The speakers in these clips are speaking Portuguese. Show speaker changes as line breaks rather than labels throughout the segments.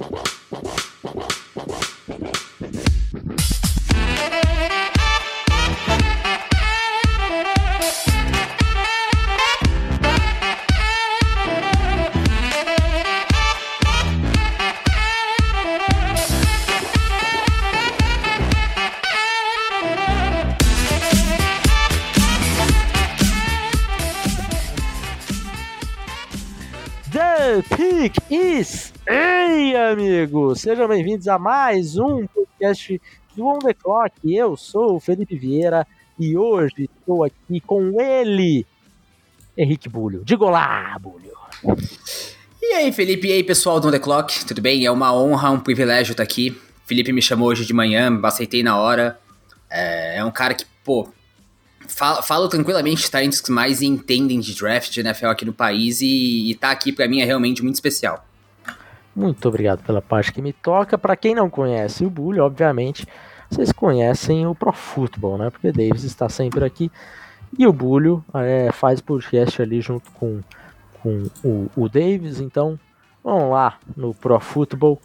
The amigos! Sejam bem-vindos a mais um podcast do On The Clock. Eu sou o Felipe Vieira e hoje estou aqui com ele, Henrique Bulho. Diga olá, Bulho!
E aí, Felipe? E aí, pessoal do On The Clock? Tudo bem? É uma honra, um privilégio estar aqui. Felipe me chamou hoje de manhã, aceitei na hora. É, é um cara que, pô, falo, falo tranquilamente, tá entre os que mais entendem de draft de NFL aqui no país e, e tá aqui para mim é realmente muito especial.
Muito obrigado pela parte que me toca. Para quem não conhece o Bully, obviamente, vocês conhecem o Pro Football, né? Porque Davis está sempre aqui. E o Bulho é, faz podcast ali junto com, com o, o Davis. Então, vamos lá no Pro Football.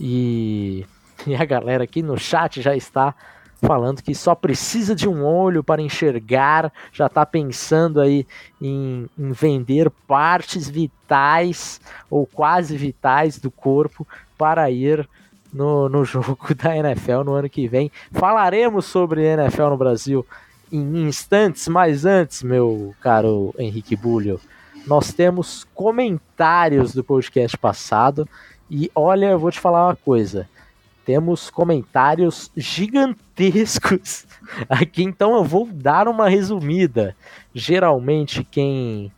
E, e a galera aqui no chat já está falando que só precisa de um olho para enxergar, já está pensando aí em, em, vender partes vitais ou quase vitais do corpo para ir no, no jogo da NFL no ano que vem. Falaremos sobre NFL no Brasil em instantes, mas antes, meu caro Henrique Bulho, nós temos comentários do podcast passado e olha, eu vou te falar uma coisa temos comentários gigantescos aqui, então eu vou dar uma resumida. Geralmente quem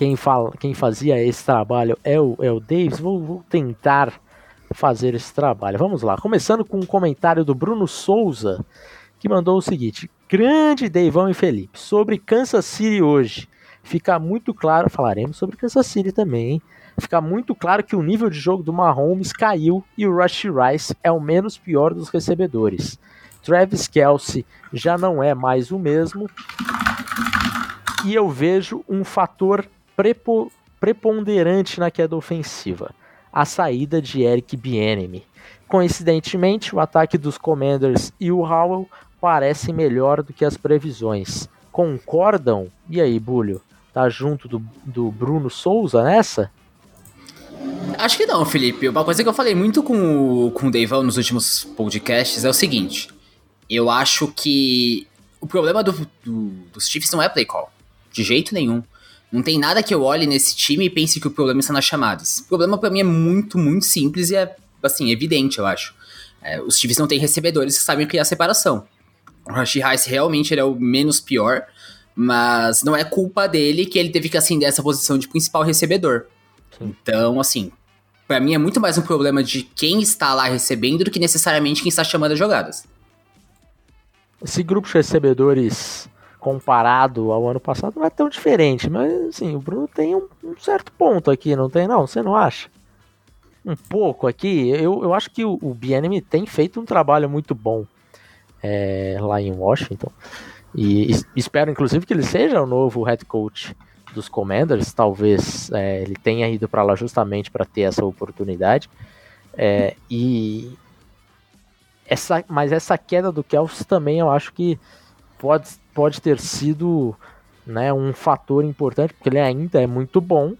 quem, fala, quem fazia esse trabalho é o, é o Davis. Vou, vou tentar fazer esse trabalho. Vamos lá. Começando com um comentário do Bruno Souza, que mandou o seguinte: Grande Deivão e Felipe, sobre Kansas City hoje. Fica muito claro, falaremos sobre Kansas City também, hein? Fica muito claro que o nível de jogo do Mahomes caiu e o Rush Rice é o menos pior dos recebedores. Travis Kelsey já não é mais o mesmo e eu vejo um fator prepo preponderante na queda ofensiva, a saída de Eric Bieniemy. Coincidentemente, o ataque dos Commanders e o Howell parecem melhor do que as previsões. Concordam? E aí, Bulho? Tá junto do, do Bruno Souza nessa?
Acho que não, Felipe. Uma coisa que eu falei muito com o, com o Deivão nos últimos podcasts é o seguinte. Eu acho que o problema do, do, dos Chiefs não é play call. De jeito nenhum. Não tem nada que eu olhe nesse time e pense que o problema está nas chamadas. O problema para mim é muito, muito simples e é, assim, evidente, eu acho. É, os Chiefs não têm recebedores que sabem criar separação. O Rashi Rice realmente ele é o menos pior, mas não é culpa dele que ele teve que ascender essa posição de principal recebedor. Então, assim, para mim é muito mais um problema de quem está lá recebendo do que necessariamente quem está chamando as jogadas.
Esse grupo de recebedores comparado ao ano passado não é tão diferente, mas assim, o Bruno tem um, um certo ponto aqui, não tem não? Você não acha? Um pouco aqui, eu, eu acho que o, o BNM tem feito um trabalho muito bom é, lá em Washington. E, e espero inclusive que ele seja o novo head coach dos Commanders, talvez é, ele tenha ido para lá justamente para ter essa oportunidade. É, e essa, mas essa queda do Kelsey também eu acho que pode, pode ter sido né, um fator importante, porque ele ainda é muito bom.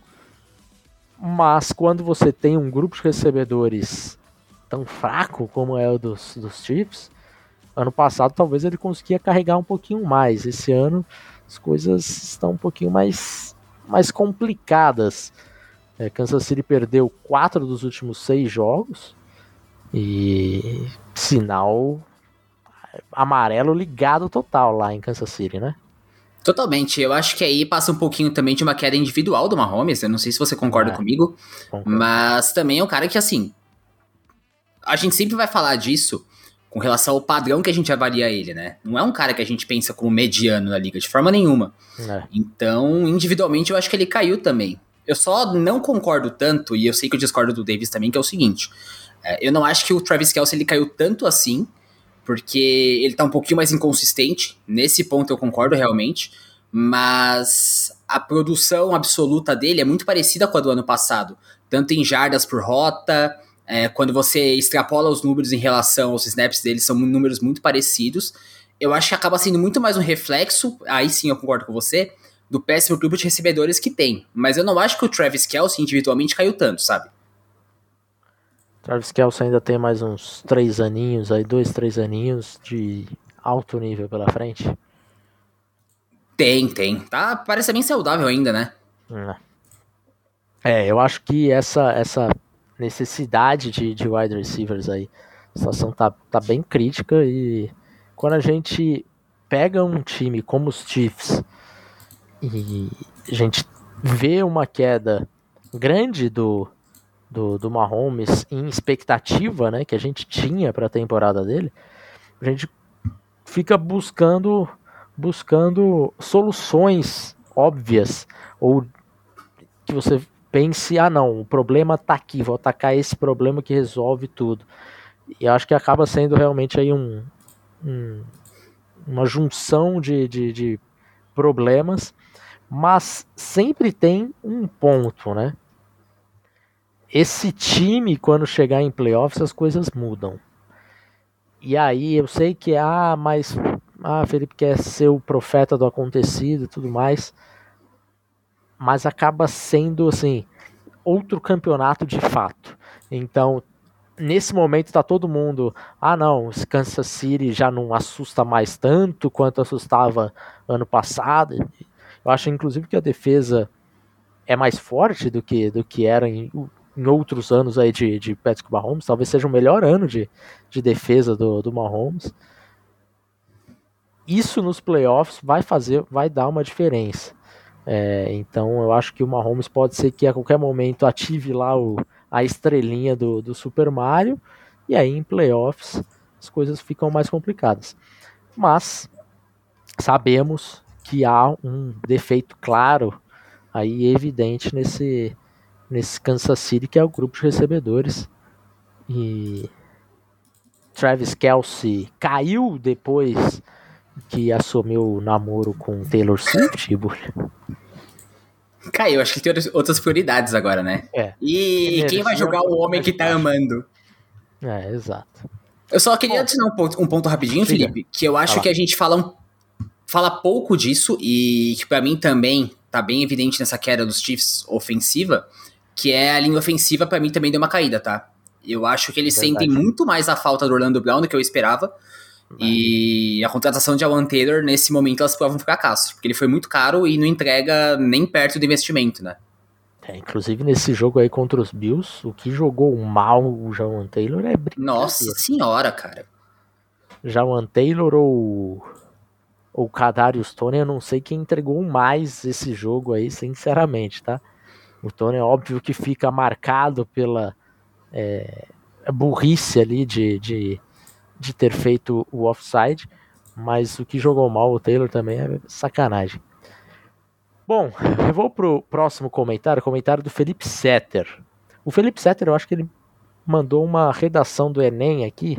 Mas quando você tem um grupo de recebedores tão fraco como é o dos, dos Chiefs, ano passado talvez ele conseguia carregar um pouquinho mais. Esse ano as coisas estão um pouquinho mais, mais complicadas. É, Kansas City perdeu quatro dos últimos seis jogos e sinal amarelo ligado total lá em Kansas City, né?
Totalmente. Eu acho que aí passa um pouquinho também de uma queda individual do Mahomes. Eu não sei se você concorda é, comigo, concordo. mas também é um cara que, assim, a gente sempre vai falar disso com relação ao padrão que a gente avalia ele, né? Não é um cara que a gente pensa como mediano na liga, de forma nenhuma. É. Então, individualmente, eu acho que ele caiu também. Eu só não concordo tanto, e eu sei que eu discordo do Davis também, que é o seguinte. É, eu não acho que o Travis Kelce ele caiu tanto assim, porque ele tá um pouquinho mais inconsistente. Nesse ponto eu concordo realmente. Mas a produção absoluta dele é muito parecida com a do ano passado. tanto em jardas por rota, é, quando você extrapola os números em relação aos snaps deles, são números muito parecidos. Eu acho que acaba sendo muito mais um reflexo, aí sim eu concordo com você, do péssimo grupo de recebedores que tem. Mas eu não acho que o Travis Kelsey individualmente caiu tanto, sabe?
Travis Kelsey ainda tem mais uns três aninhos, aí dois, três aninhos de alto nível pela frente.
Tem, tem. Tá, parece bem saudável ainda, né?
É, eu acho que essa, essa necessidade de, de wide receivers aí. A situação tá, tá bem crítica e quando a gente pega um time como os Chiefs e a gente vê uma queda grande do, do, do Mahomes em expectativa né, que a gente tinha para a temporada dele, a gente fica buscando buscando soluções óbvias ou que você pense, ah não, o problema tá aqui, vou atacar esse problema que resolve tudo. E acho que acaba sendo realmente aí um, um uma junção de, de, de, problemas, mas sempre tem um ponto, né? Esse time, quando chegar em playoffs, as coisas mudam. E aí eu sei que, ah, mas ah, Felipe quer ser o profeta do acontecido e tudo mais mas acaba sendo assim outro campeonato de fato. Então, nesse momento está todo mundo, ah não, Kansas City já não assusta mais tanto quanto assustava ano passado. Eu acho inclusive que a defesa é mais forte do que do que era em, em outros anos aí de, de Patrick Mahomes. Talvez seja o melhor ano de, de defesa do, do Mahomes. Isso nos playoffs vai fazer, vai dar uma diferença. É, então eu acho que o Mahomes pode ser que a qualquer momento ative lá o, a estrelinha do, do Super Mario e aí em playoffs as coisas ficam mais complicadas. Mas sabemos que há um defeito claro aí evidente nesse nesse Kansas City que é o grupo de recebedores e Travis Kelsey caiu depois que assumiu o namoro com Taylor Swift,
Caiu, acho que tem outras prioridades agora, né?
É.
E quem vai jogar o homem que tá amando?
É, exato.
Eu só queria adicionar um ponto, um ponto rapidinho, Felipe, que eu acho que a gente fala, um, fala pouco disso e que para mim também tá bem evidente nessa queda dos Chiefs ofensiva, que é a linha ofensiva para mim também deu uma caída, tá? Eu acho que eles Verdade. sentem muito mais a falta do Orlando Brown do que eu esperava. E a contratação de Alan Taylor, nesse momento, elas provam um fracasso, porque ele foi muito caro e não entrega nem perto do investimento, né?
É, inclusive nesse jogo aí contra os Bills, o que jogou mal o Jawan Taylor é
Nossa senhora, cara.
Jawan Taylor ou o Kadarius Tony, eu não sei quem entregou mais esse jogo aí, sinceramente, tá? O Tony é óbvio que fica marcado pela é, burrice ali de, de de ter feito o offside, mas o que jogou mal o Taylor também é sacanagem. Bom, eu vou pro próximo comentário, comentário do Felipe Setter. O Felipe Setter, eu acho que ele mandou uma redação do Enem aqui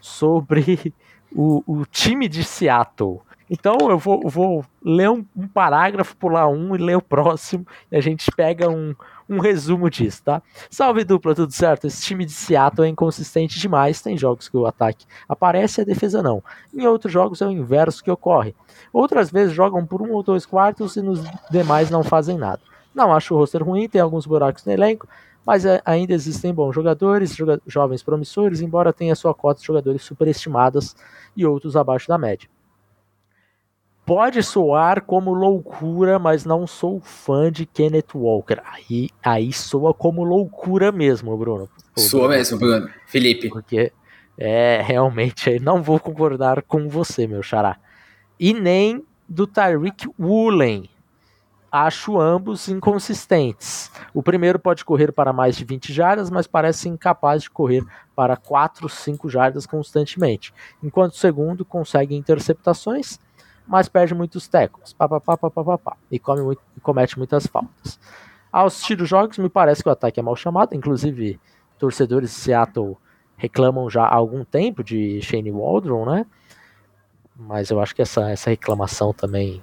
sobre o, o time de Seattle. Então eu vou, vou ler um, um, parágrafo, pular um e ler o próximo, e a gente pega um, um resumo disso, tá? Salve dupla, tudo certo? Esse time de Seattle é inconsistente demais. Tem jogos que o ataque aparece e a defesa não. Em outros jogos é o inverso que ocorre. Outras vezes jogam por um ou dois quartos e nos demais não fazem nada. Não acho o roster ruim, tem alguns buracos no elenco, mas ainda existem bons jogadores, joga jovens promissores, embora tenha sua cota de jogadores superestimadas e outros abaixo da média. Pode soar como loucura, mas não sou fã de Kenneth Walker. Aí, aí soa como loucura mesmo, Bruno.
soa mesmo, Bruno. Felipe.
Porque é realmente não vou concordar com você, meu xará. E nem do Tyreek Woolen. Acho ambos inconsistentes. O primeiro pode correr para mais de 20 jardas, mas parece incapaz de correr para 4, 5 jardas constantemente, enquanto o segundo consegue interceptações mas perde muitos pá, e, come muito, e comete muitas faltas. Ao assistir os jogos, me parece que o ataque é mal chamado, inclusive torcedores de Seattle reclamam já há algum tempo de Shane Waldron, né? Mas eu acho que essa, essa reclamação também,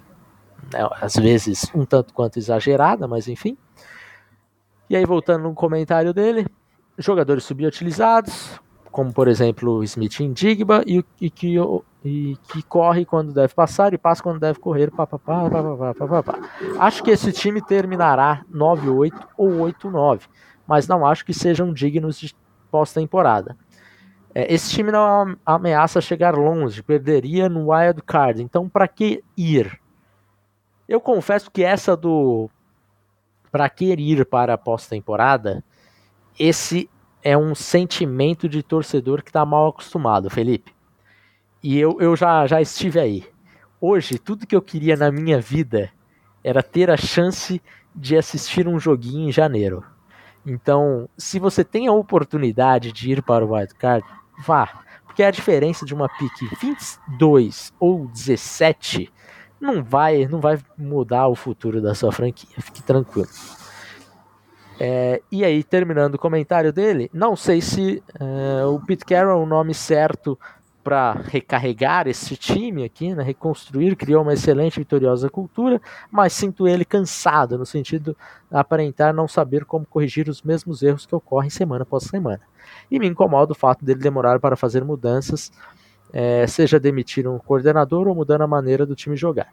né, às vezes, um tanto quanto exagerada, mas enfim. E aí, voltando no comentário dele, jogadores subutilizados, como por exemplo o Smith em Digba, e, e, que, e que corre quando deve passar e passa quando deve correr. Pá, pá, pá, pá, pá, pá, pá. Acho que esse time terminará 9-8 ou 8-9, mas não acho que sejam dignos de pós-temporada. É, esse time não ameaça chegar longe, perderia no wild card. Então, para que ir? Eu confesso que essa do para que ir para a pós-temporada, esse é um sentimento de torcedor que está mal acostumado, Felipe. E eu, eu já, já estive aí. Hoje, tudo que eu queria na minha vida era ter a chance de assistir um joguinho em janeiro. Então, se você tem a oportunidade de ir para o wildcard, vá. Porque a diferença de uma pique 22 ou 17 não vai, não vai mudar o futuro da sua franquia. Fique tranquilo. É, e aí, terminando o comentário dele, não sei se é, o Pete Carroll é o nome certo para recarregar esse time aqui, né, reconstruir, criou uma excelente e vitoriosa cultura, mas sinto ele cansado, no sentido de aparentar não saber como corrigir os mesmos erros que ocorrem semana após semana. E me incomoda o fato dele demorar para fazer mudanças, é, seja demitir um coordenador ou mudando a maneira do time jogar.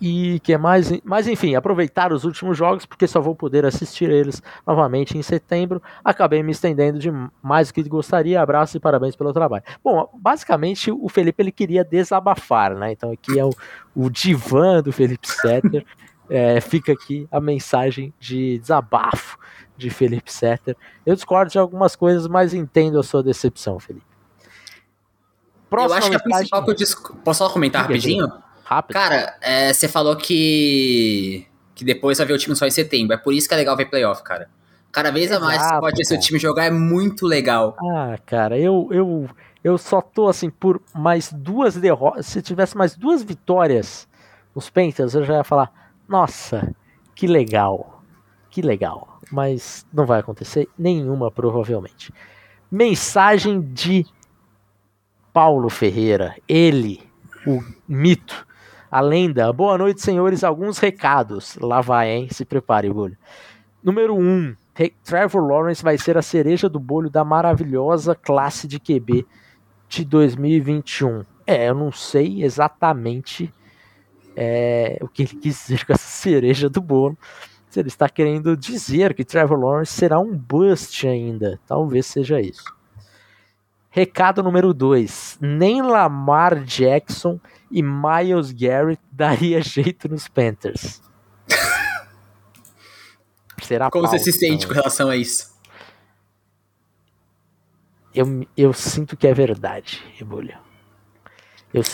E que mais? Mas enfim, aproveitar os últimos jogos, porque só vou poder assistir eles novamente em setembro. Acabei me estendendo de mais do que gostaria. Abraço e parabéns pelo trabalho. Bom, basicamente o Felipe ele queria desabafar, né? Então aqui é o, o divã do Felipe Setter. É, fica aqui a mensagem de desabafo de Felipe Setter. Eu discordo de algumas coisas, mas entendo a sua decepção, Felipe.
Próxima eu acho que a principal que eu disc... Posso só comentar rapidinho?
Rápido.
Cara, é, você falou que. que depois vai ver o time só em setembro. É por isso que é legal ver playoff, cara. Cada vez Exato, a mais você pode ver seu time jogar, é muito legal.
Ah, cara, eu, eu, eu só tô assim, por mais duas derrotas. Se tivesse mais duas vitórias nos Panthers, eu já ia falar, nossa, que legal. Que legal. Mas não vai acontecer nenhuma, provavelmente. Mensagem de Paulo Ferreira, ele, o mito, a lenda. Boa noite, senhores. Alguns recados. Lá vai, hein? Se prepare, Bulho. Número 1. Um, Trevor Lawrence vai ser a cereja do bolho da maravilhosa classe de QB de 2021. É, eu não sei exatamente é, o que ele quis dizer com essa cereja do bolo. Se ele está querendo dizer que Trevor Lawrence será um bust ainda. Talvez seja isso. Recado número 2. Nem Lamar Jackson e Miles Garrett daria jeito nos Panthers.
Será Como pauta, você se sente com relação a isso?
Eu, eu sinto que é verdade, Rebulho.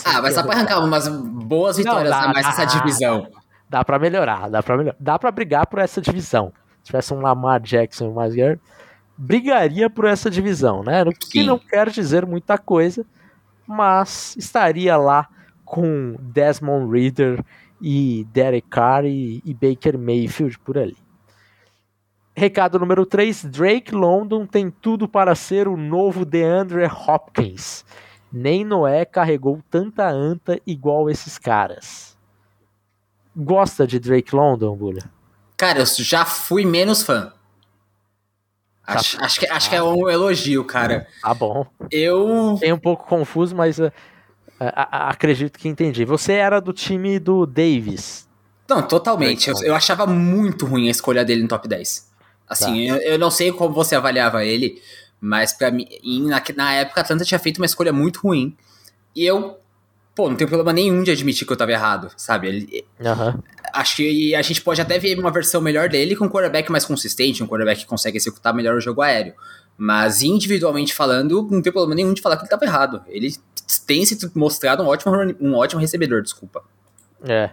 Ah, mas só é para arrancar umas boas vitórias Não, dá, a mais nessa divisão.
Dá para melhorar, dá para melhorar. Dá para brigar por essa divisão. Se tivesse um Lamar Jackson e um Miles Garrett, brigaria por essa divisão, né? O que Sim. não quer dizer muita coisa, mas estaria lá com Desmond Reader e Derek Carr e, e Baker Mayfield por ali. Recado número 3: Drake London tem tudo para ser o novo DeAndre Hopkins. Nem Noé carregou tanta anta igual esses caras. Gosta de Drake London, Bulha?
Cara, eu já fui menos fã. Acho, tá. acho, que, acho que é um elogio, cara.
Tá bom.
Eu.
Fiquei um pouco confuso, mas acredito que entendi. Você era do time do Davis.
Não, totalmente. Eu, eu achava muito ruim a escolha dele no top 10. Assim, tá. eu, eu, não sei como você avaliava ele, mas para mim, na, na época, a Atlanta tinha feito uma escolha muito ruim. E eu, pô, não tenho problema nenhum de admitir que eu tava errado, sabe? Ele,
uhum.
Acho que a gente pode até ver uma versão melhor dele com um quarterback mais consistente, um quarterback que consegue executar melhor o jogo aéreo. Mas individualmente falando, não tem problema nenhum de falar que ele estava errado. Ele tem se mostrado um ótimo, um ótimo recebedor, desculpa.
É.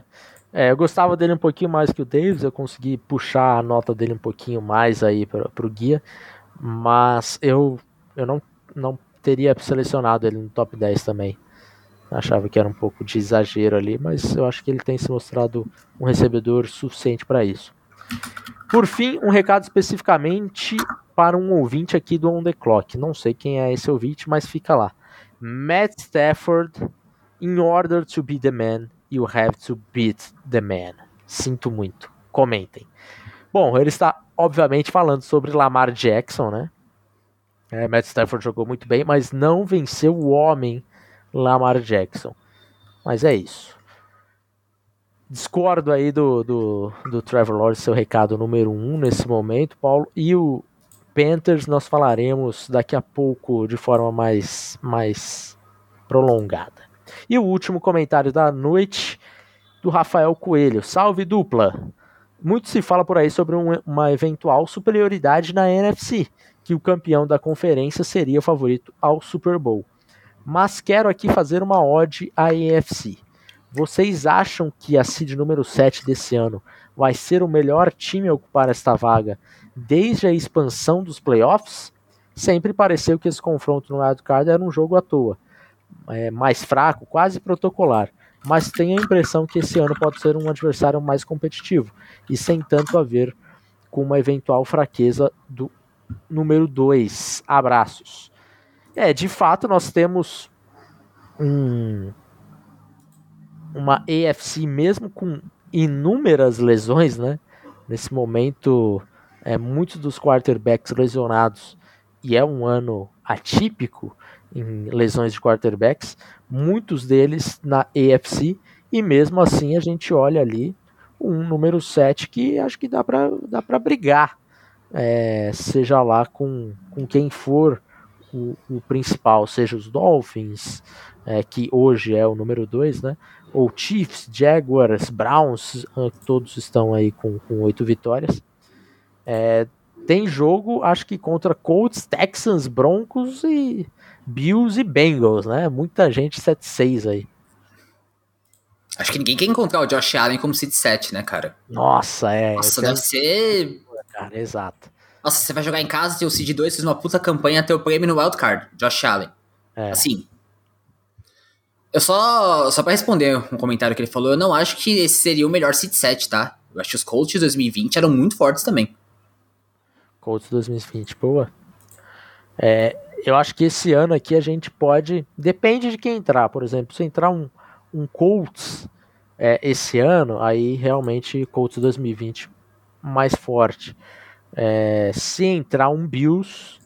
é. Eu gostava dele um pouquinho mais que o Davis, eu consegui puxar a nota dele um pouquinho mais aí para o guia, mas eu, eu não, não teria selecionado ele no top 10 também. Achava que era um pouco de exagero ali, mas eu acho que ele tem se mostrado um recebedor suficiente para isso. Por fim, um recado especificamente para um ouvinte aqui do On The Clock. Não sei quem é esse ouvinte, mas fica lá. Matt Stafford, in order to be the man, you have to beat the man. Sinto muito. Comentem. Bom, ele está, obviamente, falando sobre Lamar Jackson, né? É, Matt Stafford jogou muito bem, mas não venceu o homem Lamar Jackson. Mas é isso. Discordo aí do, do, do Trevor Lawrence, seu recado número um nesse momento, Paulo. E o Panthers nós falaremos daqui a pouco de forma mais, mais prolongada. E o último comentário da noite do Rafael Coelho. Salve dupla! Muito se fala por aí sobre um, uma eventual superioridade na NFC, que o campeão da conferência seria o favorito ao Super Bowl. Mas quero aqui fazer uma ode à EFC. Vocês acham que a seed número 7 desse ano vai ser o melhor time a ocupar esta vaga desde a expansão dos playoffs? Sempre pareceu que esse confronto no wildcard era um jogo à toa, é, mais fraco, quase protocolar. Mas tenho a impressão que esse ano pode ser um adversário mais competitivo e sem tanto a ver com uma eventual fraqueza do número 2. Abraços. É, de fato, nós temos um, uma AFC mesmo com inúmeras lesões, né? Nesse momento, é, muitos dos quarterbacks lesionados e é um ano atípico em lesões de quarterbacks, muitos deles na AFC e mesmo assim a gente olha ali um número 7 que acho que dá para dá para brigar, é, seja lá com, com quem for o, o principal, seja os Dolphins, é, que hoje é o número 2, né? Ou Chiefs, Jaguars, Browns, ah, todos estão aí com, com oito vitórias. É, tem jogo, acho que contra Colts, Texans, Broncos e Bills e Bengals, né? Muita gente 7-6 aí.
Acho que ninguém quer encontrar o Josh Allen como seed 7, né, cara?
Nossa, é.
Nossa, deve ser.
Cara, exato.
Nossa, você vai jogar em casa, ter o seed 2, fez uma puta campanha, ter o prêmio no wildcard, Josh Allen. É. Assim, eu só, só para responder um comentário que ele falou, eu não acho que esse seria o melhor seed 7, tá? Eu acho que os Colts de 2020 eram muito fortes também.
Colts 2020, boa. É, eu acho que esse ano aqui a gente pode. Depende de quem entrar, por exemplo. Se entrar um, um Colts é, esse ano, aí realmente Colts 2020 mais forte. É, se entrar um Bills,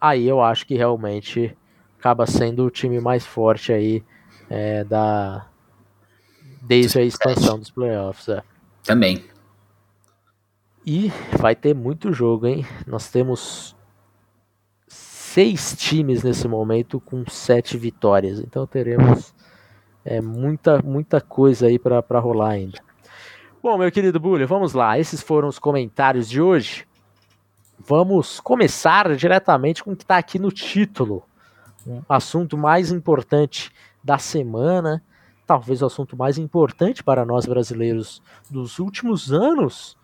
aí eu acho que realmente acaba sendo o time mais forte aí é, da desde a expansão dos playoffs. É.
Também.
E vai ter muito jogo, hein? Nós temos seis times nesse momento com sete vitórias. Então teremos é, muita, muita coisa aí para rolar ainda. Bom, meu querido Bulho, vamos lá. Esses foram os comentários de hoje. Vamos começar diretamente com o que está aqui no título. Um assunto mais importante da semana, talvez o assunto mais importante para nós brasileiros dos últimos anos.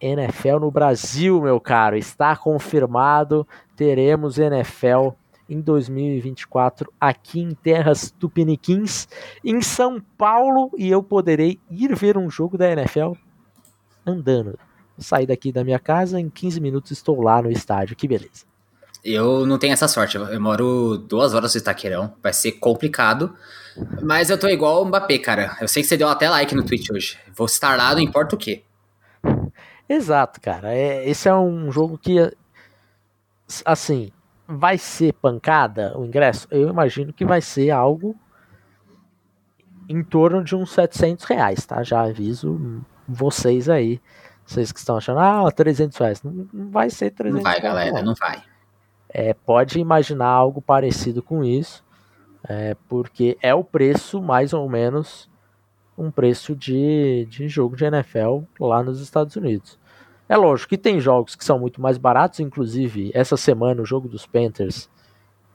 NFL no Brasil, meu caro, está confirmado. Teremos NFL em 2024 aqui em Terras Tupiniquins, em São Paulo, e eu poderei ir ver um jogo da NFL andando. Sair daqui da minha casa, em 15 minutos estou lá no estádio. Que beleza.
Eu não tenho essa sorte. Eu moro duas horas do Itaquerão. Vai ser complicado. Mas eu tô igual o Mbappé, cara. Eu sei que você deu até like no Twitch hoje. Vou estar lá, não importa o quê.
Exato, cara. É, esse é um jogo que, assim, vai ser pancada o ingresso? Eu imagino que vai ser algo em torno de uns 700 reais, tá? Já aviso vocês aí. Vocês que estão achando, ah, 300 reais. Não, não vai ser 300
reais. Não vai,
reais,
galera, não vai
é, pode imaginar algo parecido com isso, é, porque é o preço, mais ou menos, um preço de, de jogo de NFL lá nos Estados Unidos. É lógico que tem jogos que são muito mais baratos, inclusive essa semana o jogo dos Panthers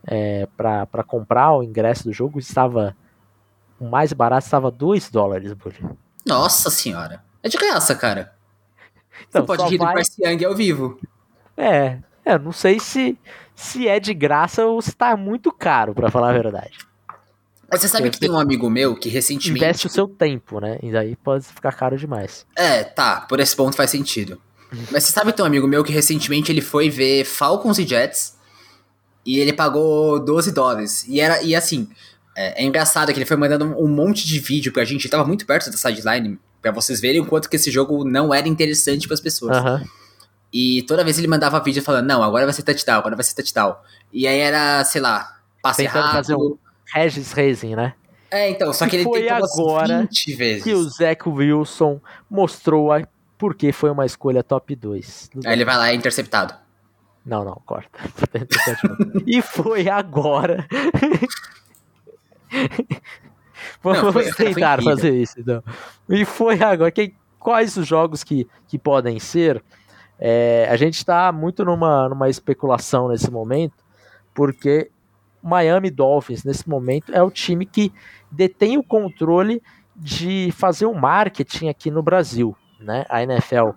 é, para comprar o ingresso do jogo estava o mais barato estava 2 dólares, Bully.
Nossa senhora. É de graça, cara. Então, Você pode rir vai... do Bryce Young ao vivo.
É, é, não sei se, se é de graça ou se tá muito caro, para falar a verdade.
Você sabe Porque que tem um amigo meu que recentemente.
Investe o seu tempo, né? E daí pode ficar caro demais.
É, tá, por esse ponto faz sentido. Mas você sabe que tem um amigo meu que recentemente ele foi ver Falcons e Jets e ele pagou 12 dólares. E era e assim, é, é engraçado que ele foi mandando um monte de vídeo pra gente, ele tava muito perto da sideline Pra vocês verem o quanto que esse jogo não era interessante para as pessoas. E toda vez ele mandava vídeo falando, não, agora vai ser touchdown, agora vai ser touchdown. E aí era, sei lá, passe
Tentando
rápido.
fazer um Regis Racing, né?
É, então, só que
E
ele
foi
tentou
agora
20 vezes.
Que o Zach Wilson mostrou a... por que foi uma escolha top 2.
Aí ele vai lá e é interceptado.
Não, não, corta. e foi agora. Vamos
Não,
tentar fazer isso, então. E foi agora. Quais os jogos que, que podem ser? É, a gente está muito numa, numa especulação nesse momento, porque Miami Dolphins, nesse momento, é o time que detém o controle de fazer o marketing aqui no Brasil. Né? A NFL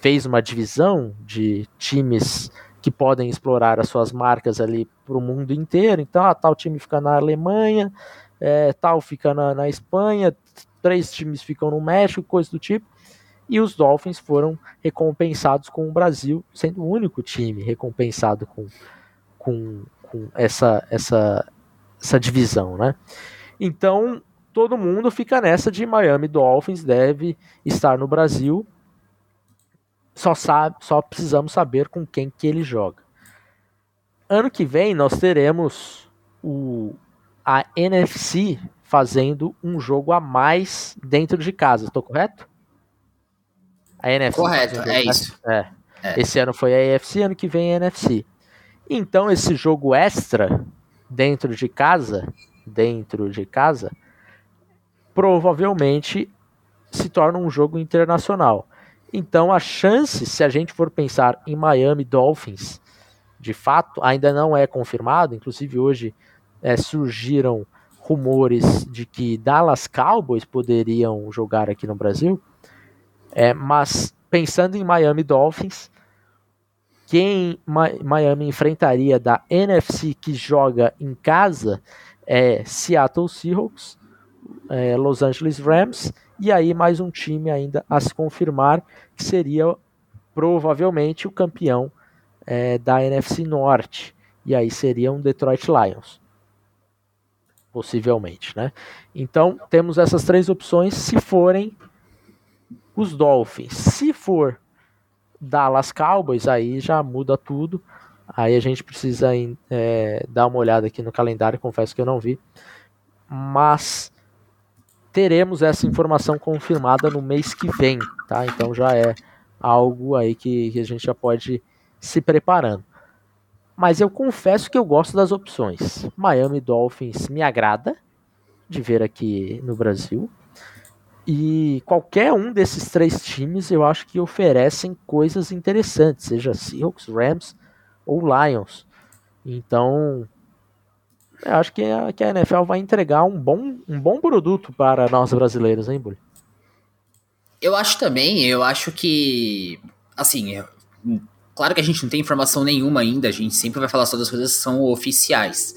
fez uma divisão de times que podem explorar as suas marcas ali para o mundo inteiro. Então, ah, tal time fica na Alemanha, é, tal fica na, na Espanha, três times ficam no México, coisa do tipo. E os Dolphins foram recompensados com o Brasil, sendo o único time recompensado com, com, com essa, essa, essa divisão, né? Então, todo mundo fica nessa de Miami Dolphins deve estar no Brasil. Só, sabe, só precisamos saber com quem que ele joga. Ano que vem nós teremos o, a NFC fazendo um jogo a mais dentro de casa, estou correto? A NFC.
Correto, é isso.
É.
É.
Esse ano foi a AFC, ano que vem a NFC. Então esse jogo extra dentro de casa, dentro de casa, provavelmente se torna um jogo internacional. Então a chance, se a gente for pensar em Miami Dolphins, de fato, ainda não é confirmado. Inclusive hoje é, surgiram rumores de que Dallas Cowboys poderiam jogar aqui no Brasil. É, mas pensando em Miami Dolphins, quem Mi- Miami enfrentaria da NFC que joga em casa é Seattle Seahawks, é, Los Angeles Rams e aí mais um time ainda a se confirmar que seria provavelmente o campeão é, da NFC Norte e aí seria um Detroit Lions possivelmente, né? Então temos essas três opções se forem os Dolphins. Se for Dallas Cowboys, aí já muda tudo. Aí a gente precisa é, dar uma olhada aqui no calendário, confesso que eu não vi. Mas teremos essa informação confirmada no mês que vem, tá? Então já é algo aí que, que a gente já pode se preparando. Mas eu confesso que eu gosto das opções. Miami Dolphins me agrada de ver aqui no Brasil. E qualquer um desses três times eu acho que oferecem coisas interessantes, seja Seahawks, Rams ou Lions. Então, eu acho que a, que a NFL vai entregar um bom, um bom produto para nós brasileiros, hein, Bully?
Eu acho também, eu acho que. Assim, é- claro que a gente não tem informação nenhuma ainda, a gente sempre vai falar só das coisas que são oficiais.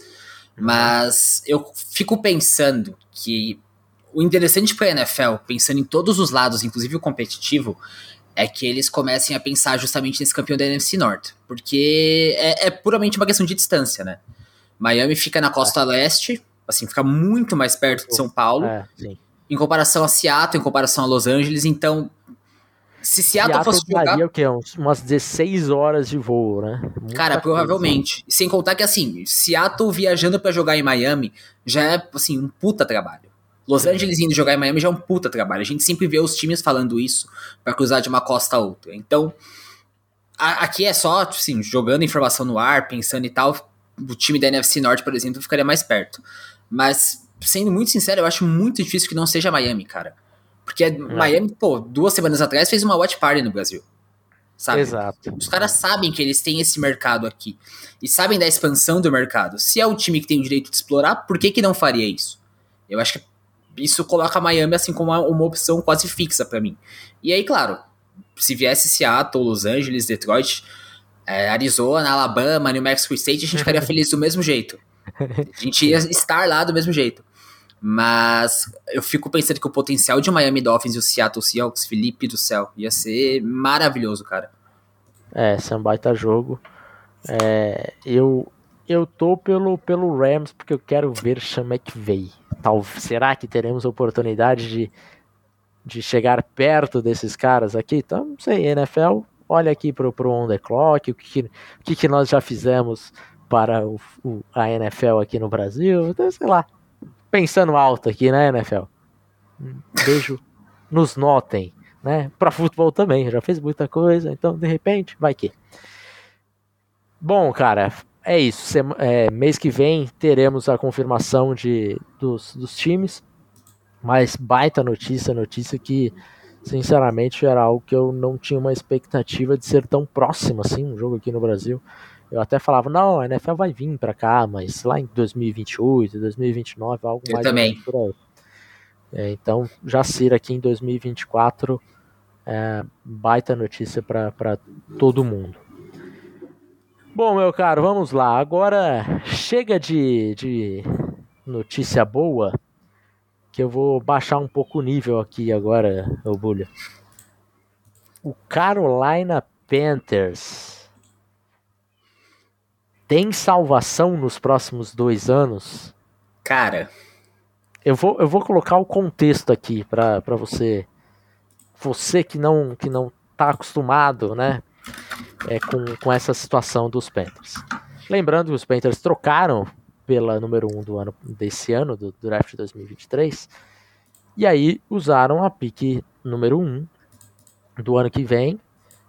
Mas eu fico pensando que o interessante para a NFL, pensando em todos os lados, inclusive o competitivo, é que eles comecem a pensar justamente nesse campeão da NFC Norte. Porque é, é puramente uma questão de distância, né? Miami fica na costa leste, assim, fica muito mais perto de São Paulo
É, sim.
em comparação a Seattle, em comparação a Los Angeles, então se Seattle,
Seattle
fosse jogar,
o quê? Umas 16 horas de voo, né? Muita
cara,
coisa.
provavelmente. Sem contar que assim, Seattle viajando pra jogar em Miami já é assim um puta trabalho. Los Angeles indo jogar em Miami já é um puta trabalho. A gente sempre vê os times falando isso pra cruzar de uma costa a outra. Então, a- aqui é só, assim, jogando informação no ar, pensando e tal, o time da NFC Norte, por exemplo, ficaria mais perto. Mas, sendo muito sincero, eu acho muito difícil que não seja Miami, cara. Porque Miami, pô, duas semanas atrás fez uma watch party no Brasil. Sabe?
Exato.
Os caras sabem que eles têm esse mercado aqui. E sabem da expansão do mercado. Se é um time que tem o direito de explorar, por que, que não faria isso? Eu acho que isso coloca Miami assim como uma, uma opção quase fixa pra mim. E aí, claro, se viesse Seattle, Los Angeles, Detroit, é, Arizona, Alabama, New Mexico State, a gente ficaria feliz do mesmo jeito. A gente ia estar lá do mesmo jeito. Mas eu fico pensando que o potencial de Miami Dolphins e o Seattle Seahawks, Felipe do céu, ia ser maravilhoso, cara.
É, esse é um baita jogo. É, eu, eu tô pelo, pelo Rams porque eu quero ver Sean McVay. Tal, será que teremos a oportunidade de de chegar perto desses caras aqui. Então, não sei, NFL, olha aqui pro, pro On The Clock, o que, o que, que nós já fizemos para o, o, a NFL aqui no Brasil. Então, sei lá, pensando alto aqui, né, NFL? Um beijo, nos notem, né? Para futebol também, já fez muita coisa, então de repente, vai que. Bom, cara, é isso. É, mês que vem teremos a confirmação de, dos, dos times. Mas baita notícia, notícia que, sinceramente, era algo que eu não tinha uma expectativa de ser tão próximo assim, um jogo aqui no Brasil. Eu até falava, não, a NFL vai vir para cá, mas lá em 2028, 2029, algo
eu
mais
também.
por aí. É, então, já ser aqui em 2024, é, baita notícia para todo mundo. Bom, meu caro, vamos lá. Agora chega de, de notícia boa, que eu vou baixar um pouco o nível aqui agora, ô Bulha. O Carolina Panthers tem salvação nos próximos dois anos?
Cara,
eu vou, eu vou colocar o contexto aqui para você, você que não que não tá acostumado, né, é, com, com essa situação dos Panthers. Lembrando que os Panthers trocaram pela número 1 um do ano desse ano, do draft 2023, e aí usaram a pique número 1 um do ano que vem,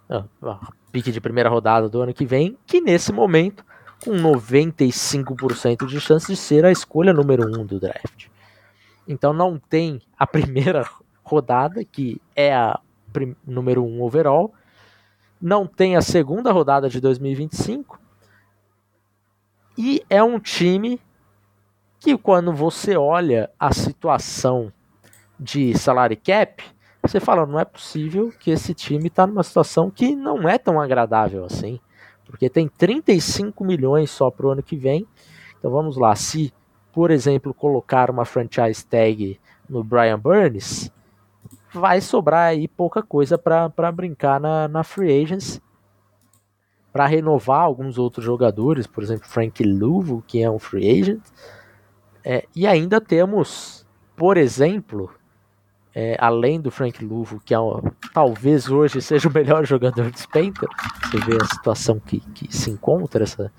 a pique de primeira rodada do ano que vem, que nesse momento, com 95% de chance de ser a escolha número 1 um do draft. Então não tem a primeira rodada, que é a número 1 um overall, não tem a segunda rodada de 2025 e é um time que quando você olha a situação de salary cap, você fala, não é possível que esse time está numa situação que não é tão agradável assim, porque tem 35 milhões só para o ano que vem. Então vamos lá, se por exemplo colocar uma franchise tag no Brian Burns, vai sobrar aí pouca coisa para brincar na, na free agents para renovar alguns outros jogadores, por exemplo, Frank Louvo, que é um free agent. É, e ainda temos, por exemplo, é, além do Frank Louvo, que é um, talvez hoje seja o melhor jogador de Spencer, você vê a situação que, que se encontra essa,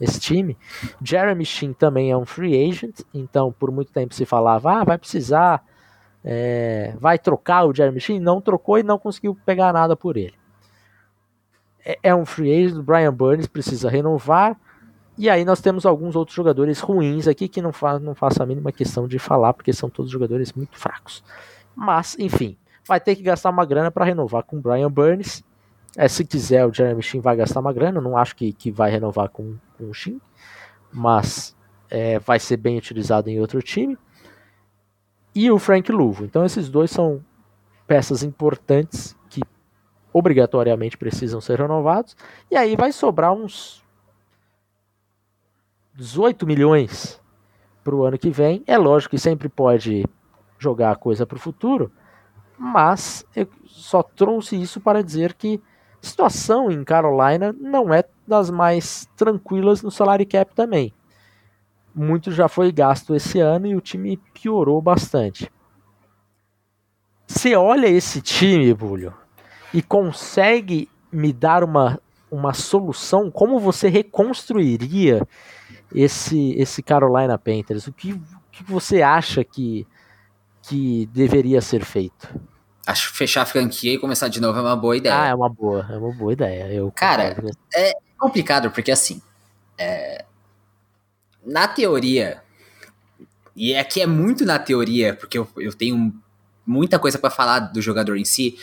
esse time. Jeremy Sheen também é um free agent, então por muito tempo se falava, ah, vai precisar é, vai trocar o Jeremy Sheen, não trocou e não conseguiu pegar nada por ele. É, é um free agent, o Brian Burns precisa renovar, e aí nós temos alguns outros jogadores ruins aqui que não, fa não faço a mínima questão de falar, porque são todos jogadores muito fracos. Mas, enfim, vai ter que gastar uma grana para renovar com o Brian Burns. É, se quiser, o Jeremy Sheen vai gastar uma grana. Não acho que, que vai renovar com, com o Sheen, mas é, vai ser bem utilizado em outro time e o Frank Luvo. Então esses dois são peças importantes obrigatoriamente precisam ser renovados. E aí vai sobrar uns 18 milhões para o ano que vem. É lógico que sempre pode jogar a coisa para o futuro, mas eu só trouxe isso para dizer que a situação em Carolina não é das mais tranquilas no salary cap também muito já foi gasto esse ano e o time piorou bastante. Você olha esse time, Bulho, e consegue me dar uma, uma solução? Como você reconstruiria esse, esse Carolina Panthers? O que, o que você acha que, que deveria ser feito?
Acho que fechar a franquia e começar de novo é uma boa ideia.
Ah, é uma boa, é uma boa ideia. Eu
Cara, é complicado porque assim, é, na teoria, e aqui é muito na teoria, porque eu, eu tenho muita coisa para falar do jogador em si,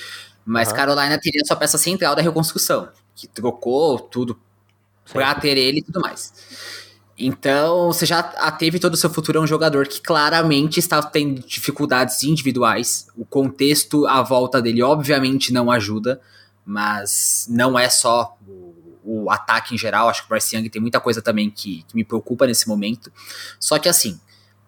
mas uhum. Carolina teria sua peça central da reconstrução, que trocou tudo pra ter ele e tudo mais. Então, você já teve todo o seu futuro é um jogador que claramente está tendo dificuldades individuais. O contexto à volta dele, obviamente, não ajuda, mas não é só o o ataque em geral. Acho que o Bryce Young tem muita coisa também que, que me preocupa nesse momento. Só que assim,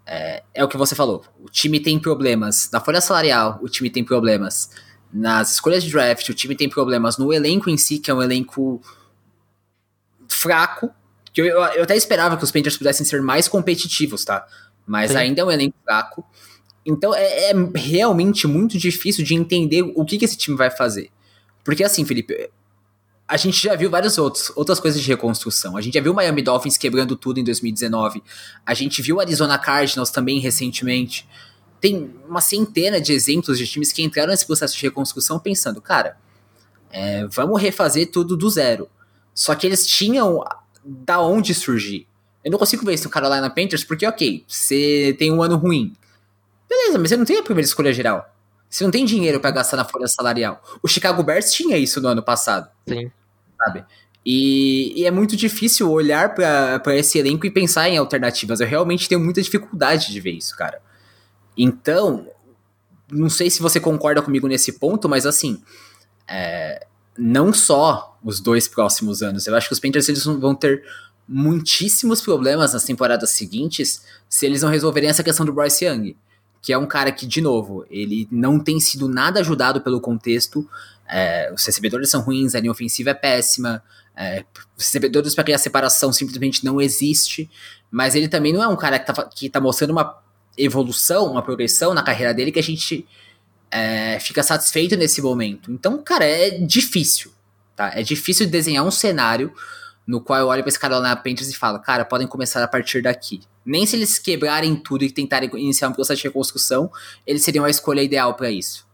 é, é, o que você falou. O time tem problemas na folha salarial, o time tem problemas nas escolhas de draft, o time tem problemas no elenco em si, que é um elenco fraco. Que eu, eu até esperava que os Panthers pudessem ser mais competitivos, tá? Mas Sim. ainda é um elenco fraco. Então é, é, realmente muito difícil de entender o que, que esse time vai fazer. Porque assim, Felipe, a gente já viu várias outros, outras coisas de reconstrução. A gente já viu o Miami Dolphins quebrando tudo em 2019. A gente viu o Arizona Cardinals também recentemente. Tem uma centena de exemplos de times que entraram nesse processo de reconstrução pensando, cara, é, vamos refazer tudo do zero. Só que eles tinham da onde surgir. Eu não consigo ver isso no Carolina Panthers porque, ok, você tem um ano ruim. Beleza, mas você não tem a primeira escolha geral. Você não tem dinheiro para gastar na folha salarial. O Chicago Bears tinha isso no ano passado.
Sim.
Sabe? E, e é muito difícil olhar para esse elenco e pensar em alternativas. Eu realmente tenho muita dificuldade de ver isso, cara. Então, não sei se você concorda comigo nesse ponto, mas assim, é, não só os dois próximos anos. Eu acho que os Panthers eles vão ter muitíssimos problemas nas temporadas seguintes se eles não resolverem essa questão do Bryce Young que é um cara que, de novo, ele não tem sido nada ajudado pelo contexto. É, os recebedores são ruins, a linha ofensiva é péssima, é, os recebedores para criar separação simplesmente não existe, mas ele também não é um cara que tá, que tá mostrando uma evolução, uma progressão na carreira dele que a gente é, fica satisfeito nesse momento. Então, cara, é difícil, tá? É difícil desenhar um cenário no qual eu olho para esse cara lá na Panthers e falo, cara, podem começar a partir daqui. Nem se eles quebrarem tudo e tentarem iniciar um processo de reconstrução, eles seriam a escolha ideal para isso.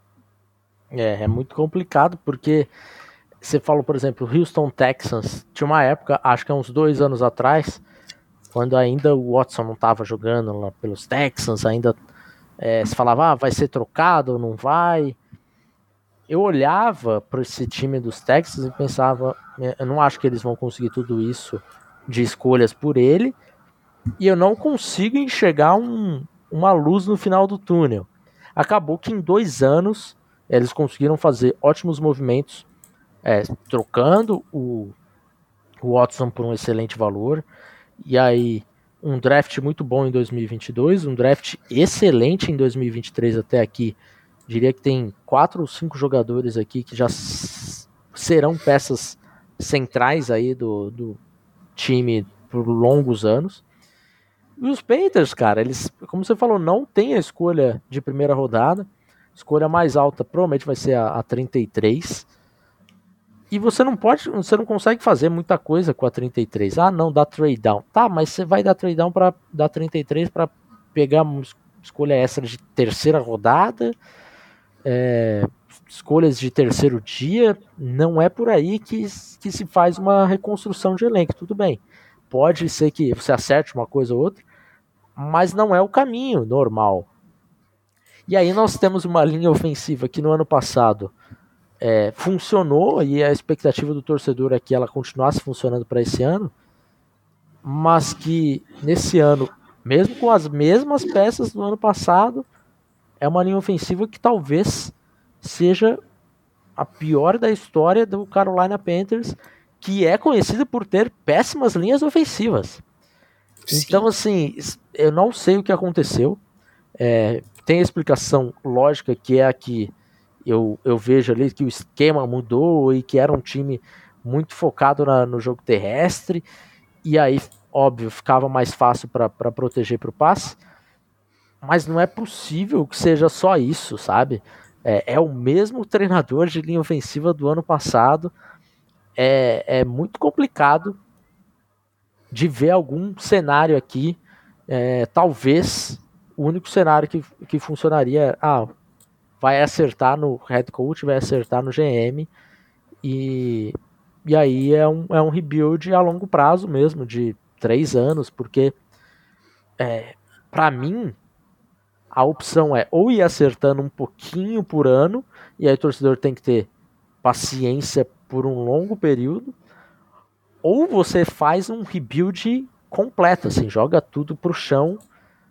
É, é muito complicado porque você falou, por exemplo, Houston Texans, tinha uma época, acho que há uns dois anos atrás, quando ainda o Watson não estava jogando lá pelos Texans, ainda é, se falava, ah, vai ser trocado ou não vai eu olhava para esse time dos Texans e pensava, é, eu não acho que eles vão conseguir tudo isso de escolhas por ele, e eu não consigo enxergar um, uma luz no final do túnel. Acabou que em dois anos eles conseguiram fazer ótimos movimentos, é, trocando o, o Watson por um excelente valor, e aí um draft muito bom em 2022, um draft excelente em 2023 até aqui Diria que tem quatro ou cinco jogadores aqui que já serão peças centrais aí do, do time por longos anos. E os Panthers, cara, eles, como você falou, não tem a escolha de primeira rodada. Escolha mais alta provavelmente vai ser a, a 33. E você não pode, você não consegue fazer muita coisa com a 33. Ah, não, dá trade down. Tá, mas você vai dar trade down para dar 33 para pegar uma escolha extra de terceira rodada é, escolhas de terceiro dia, não é por aí que, que se faz uma reconstrução de elenco. Tudo bem, pode ser que você acerte uma coisa ou outra, mas não é o caminho normal. E aí nós temos uma linha ofensiva que no ano passado é, funcionou e a expectativa do torcedor é que ela continuasse funcionando para esse ano, mas que nesse ano, mesmo com as mesmas peças do ano passado, é uma linha ofensiva que talvez seja a pior da história do Carolina Panthers, que é conhecida por ter péssimas linhas ofensivas. Sim. Então, assim, eu não sei o que aconteceu. É, tem a explicação lógica que é a que eu, eu vejo ali que o esquema mudou e que era um time muito focado na, no jogo terrestre, e aí, óbvio, ficava mais fácil para proteger para o passe mas não é possível que seja só isso, sabe? É, é o mesmo treinador de linha ofensiva do ano passado. É, é muito complicado de ver algum cenário aqui. É, talvez o único cenário que, que funcionaria ah, vai acertar no head coach, vai acertar no GM e, e aí é um, é um rebuild a longo prazo mesmo, de três anos, porque é, para mim a opção é ou ir acertando um pouquinho por ano, e aí o torcedor tem que ter paciência por um longo período, ou você faz um rebuild completo, assim, joga tudo pro chão.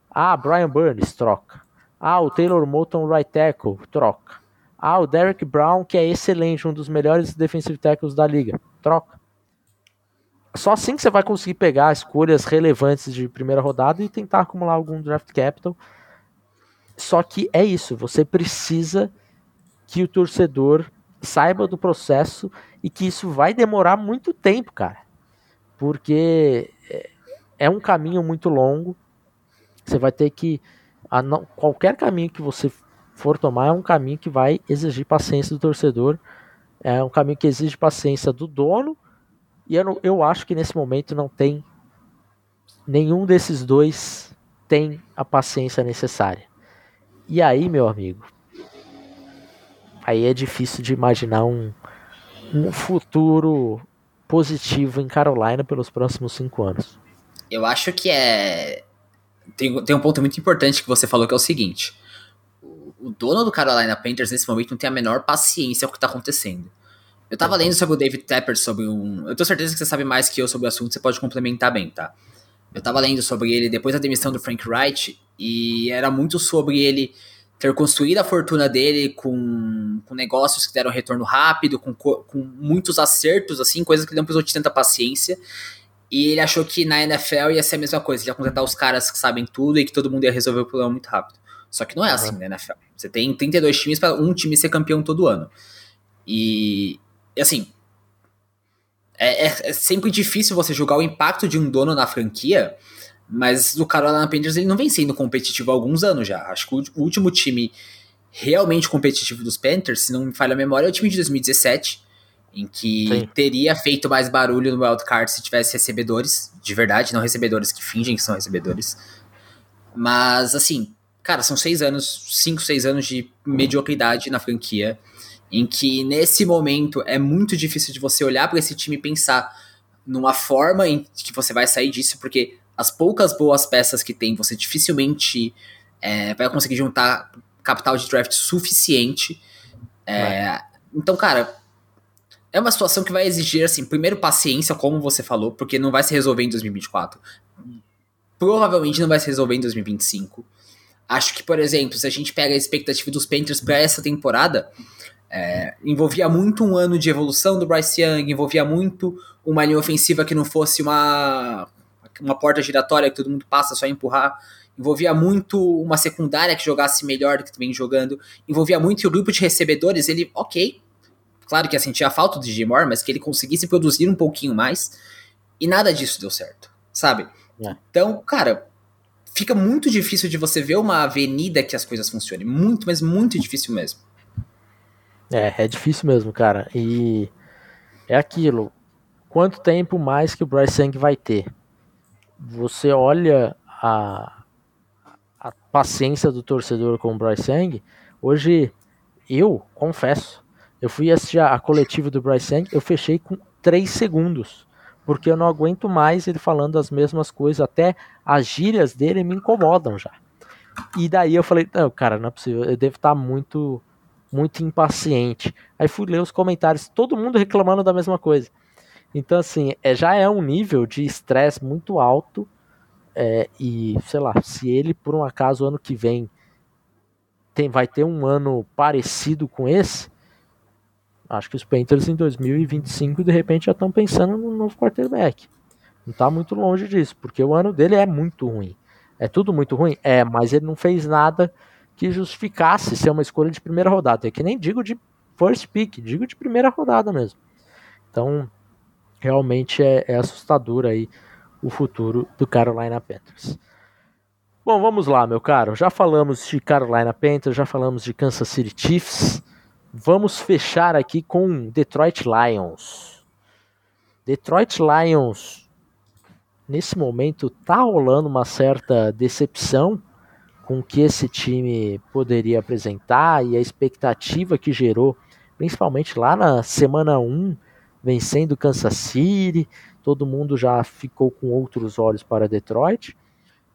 Ah, Brian Burns, troca. Ah, o Taylor Moulton, right tackle, troca. Ah, o Derek Brown, que é excelente, um dos melhores defensive tackles da liga, troca. Só assim que você vai conseguir pegar escolhas relevantes de primeira rodada e tentar acumular algum draft capital só que é isso, você precisa que o torcedor saiba do processo e que isso vai demorar muito tempo, cara. Porque é, é um caminho muito longo. Você vai ter que não, qualquer caminho que você for tomar é um caminho que vai exigir paciência do torcedor, é um caminho que exige paciência do dono, e eu, eu acho que nesse momento não tem nenhum desses dois tem a paciência necessária. E aí, meu amigo, aí é difícil de imaginar um, um futuro positivo em Carolina pelos próximos cinco anos.
Eu acho que é. Tem, tem um ponto muito importante que você falou que é o seguinte: o, dono do Carolina Panthers nesse momento não tem a menor paciência com o que está acontecendo. Eu tava lendo sobre o David Tepper, sobre um. Eu tenho certeza que você sabe mais que eu sobre o assunto, você pode complementar bem, tá? Eu tava lendo sobre ele depois da demissão do Frank Wright, e era muito sobre ele ter construído a fortuna dele com, com negócios que deram retorno rápido, com, com muitos acertos, assim, coisas que não precisou de tanta paciência. E ele achou que na NFL ia ser a mesma coisa, ia contratar os caras que sabem tudo e que todo mundo ia resolver o problema muito rápido. Só que não é assim uhum. na NFL. Você tem 32 times para um time ser campeão todo ano. E, assim, é, é, é, sempre difícil você julgar o impacto de um dono na franquia, mas o Carolina Panthers ele não vem sendo competitivo há alguns anos já. Acho que o último time realmente competitivo dos Panthers, se não me falha a memória, é o time de 2017, em que Sim. teria feito mais barulho no wildcard se tivesse recebedores, de verdade, não recebedores que fingem que são recebedores. Mas, assim, cara, são seis anos, cinco, seis anos de mediocridade na franquia, em que nesse momento é muito difícil de você olhar para esse time e pensar numa forma em que você vai sair disso, porque as poucas boas peças que tem, você dificilmente é, vai conseguir juntar capital de draft suficiente. É, então, cara, é uma situação que vai exigir, assim, primeiro paciência, como você falou, porque não vai se resolver em 2024. Provavelmente não vai se resolver em 2025. Acho que, por exemplo, se a gente pega a expectativa dos Panthers para essa temporada, é, envolvia muito um ano de evolução do Bryce Young, envolvia muito uma linha ofensiva que não fosse uma uma porta giratória que todo mundo passa, só empurrar. Envolvia muito uma secundária que jogasse melhor do que vem jogando. Envolvia muito o grupo de recebedores, ele, ok. Claro que ia sentir a falta de Moore, mas que ele conseguisse produzir um pouquinho mais. E nada disso deu certo, sabe? É. Então, cara, fica muito difícil de você ver uma avenida que as coisas funcionem. Muito, mas muito difícil mesmo.
É, é difícil mesmo, cara. E é aquilo. Quanto tempo mais que o Bryce Young vai ter? você olha a, a paciência do torcedor com o Bryce Young, hoje eu confesso, eu fui assistir a, a coletiva do Bryce Young, eu fechei com 3 segundos, porque eu não aguento mais ele falando as mesmas coisas, até as gírias dele me incomodam já. E daí eu falei, não, cara, não é possível, eu devo estar muito muito impaciente. Aí fui ler os comentários, todo mundo reclamando da mesma coisa. Então, assim, é, já é um nível de estresse muito alto. É, e, sei lá, se ele, por um acaso, ano que vem tem, vai ter um ano parecido com esse, acho que os Panthers em 2025 de repente já estão pensando no novo quarterback. Não está muito longe disso, porque o ano dele é muito ruim. É tudo muito ruim? É, mas ele não fez nada que justificasse ser uma escolha de primeira rodada. É que nem digo de first pick, digo de primeira rodada mesmo. Então, realmente é, é assustador aí o futuro do Carolina Panthers. Bom, vamos lá, meu caro. Já falamos de Carolina Panthers, já falamos de Kansas City Chiefs. Vamos fechar aqui com Detroit Lions. Detroit Lions, nesse momento, tá rolando uma certa decepção com o que esse time poderia apresentar e a expectativa que gerou, principalmente lá na semana 1 vencendo Kansas City, todo mundo já ficou com outros olhos para Detroit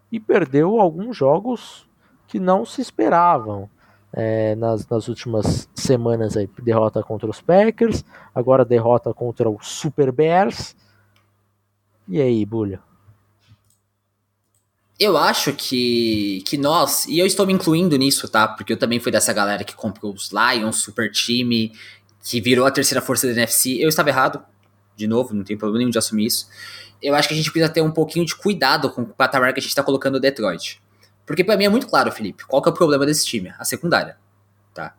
e perdeu alguns jogos que não se esperavam. É, nas, nas últimas semanas aí, derrota contra os Packers, agora derrota contra o Super Bears. E aí, Bulha?
Eu acho que, que nós, e eu estou me incluindo nisso, tá? Porque eu também fui dessa galera que comprou os Lions, super time, que virou a terceira força da NFC. Eu estava errado, de novo, não tem problema nenhum de assumir isso. Eu acho que a gente precisa ter um pouquinho de cuidado com o patamar que a gente está colocando o Detroit. Porque para mim é muito claro, Felipe, qual que é o problema desse time? A secundária. Tá?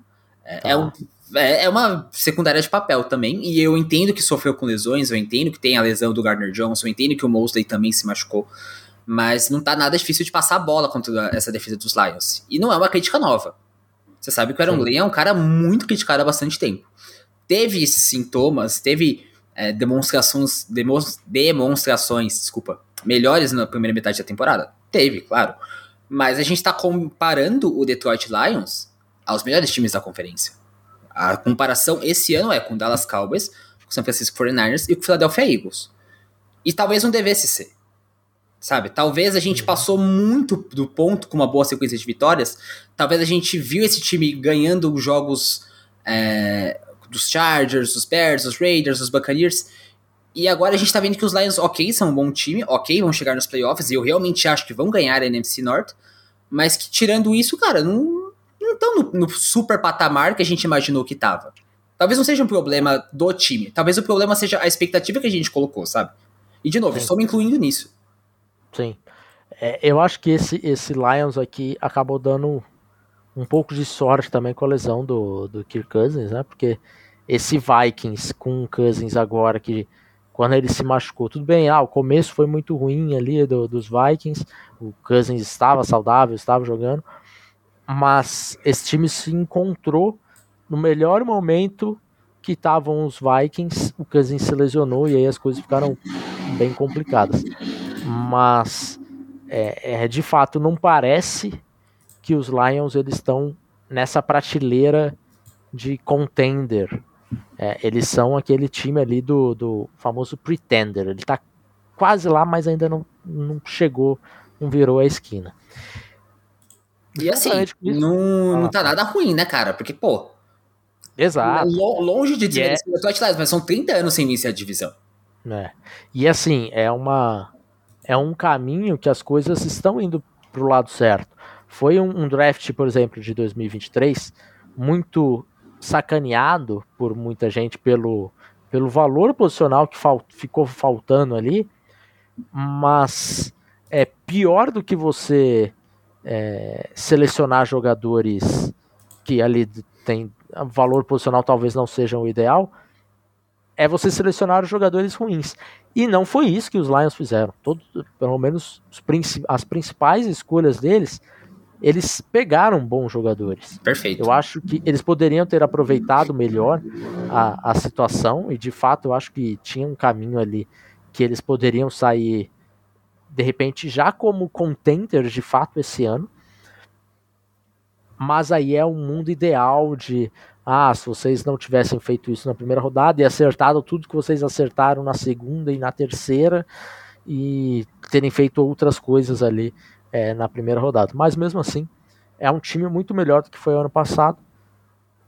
É, tá. é, um, é, é uma secundária de papel também, e eu entendo que sofreu com lesões, eu entendo que tem a lesão do Gardner Johnson, eu entendo que o Mosley também se machucou. Mas não tá nada difícil de passar a bola contra essa defesa dos Lions. E não é uma crítica nova. Você sabe que o Aaron Glenn é um cara muito criticado há bastante tempo. Teve sintomas, teve é, demonstrações, demonstrações, desculpa, melhores na primeira metade da temporada? Teve, claro. Mas a gente está comparando o Detroit Lions aos melhores times da conferência. A comparação esse ano é com o Dallas Cowboys, com o San Francisco 49ers e com o Philadelphia Eagles. E talvez não devesse ser. Sabe? Talvez a gente uhum. passou muito do ponto com uma boa sequência de vitórias. Talvez a gente viu esse time ganhando jogos é, dos Chargers, dos Bears, dos Raiders, dos Buccaneers. E agora a gente tá vendo que os Lions, ok, são um bom time, ok, vão chegar nos playoffs, e eu realmente acho que vão ganhar a NFC North, mas que tirando isso, cara, não estão no, no, super patamar que a gente imaginou que tava. Talvez não seja um problema do time, talvez o problema seja a expectativa que a gente colocou, sabe? E de novo, Sim. estou me incluindo nisso.
Sim. É, eu acho que esse, esse Lions aqui acabou dando um pouco de sorte também com a lesão do, do Kirk Cousins, né? Porque esse Vikings com o Cousins agora, que quando ele se machucou, tudo bem, ah, o começo foi muito ruim ali do, dos Vikings, o Cousins estava saudável, estava jogando, mas esse time se encontrou no melhor momento que estavam os Vikings, o Cousins se lesionou e aí as coisas ficaram bem complicadas. Mas é, é, de fato não parece que os Lions eles estão nessa prateleira de contender. É, eles são aquele time ali do, do famoso pretender. Ele está quase lá, mas ainda não, não chegou, não virou a esquina.
E assim, não, não tá nada ruim, né, cara? Porque, pô.
Exato.
Longe de dizer yeah. mas são 30 anos sem vencer a divisão.
É. E assim, é uma é um caminho que as coisas estão indo pro lado certo. Foi um, um draft, por exemplo, de 2023 muito sacaneado por muita gente pelo, pelo valor posicional que fal, ficou faltando ali, mas é pior do que você é, selecionar jogadores que ali tem valor posicional talvez não sejam o ideal, é você selecionar os jogadores ruins. E não foi isso que os Lions fizeram. Todo, pelo menos as principais escolhas deles, eles pegaram bons jogadores.
Perfeito.
Eu acho que eles poderiam ter aproveitado melhor a, a situação, e de fato eu acho que tinha um caminho ali que eles poderiam sair de repente já como contenders de fato esse ano. Mas aí é um mundo ideal de ah, se vocês não tivessem feito isso na primeira rodada e acertado tudo que vocês acertaram na segunda e na terceira e terem feito outras coisas ali é, na primeira rodada. Mas mesmo assim, é um time muito melhor do que foi ano passado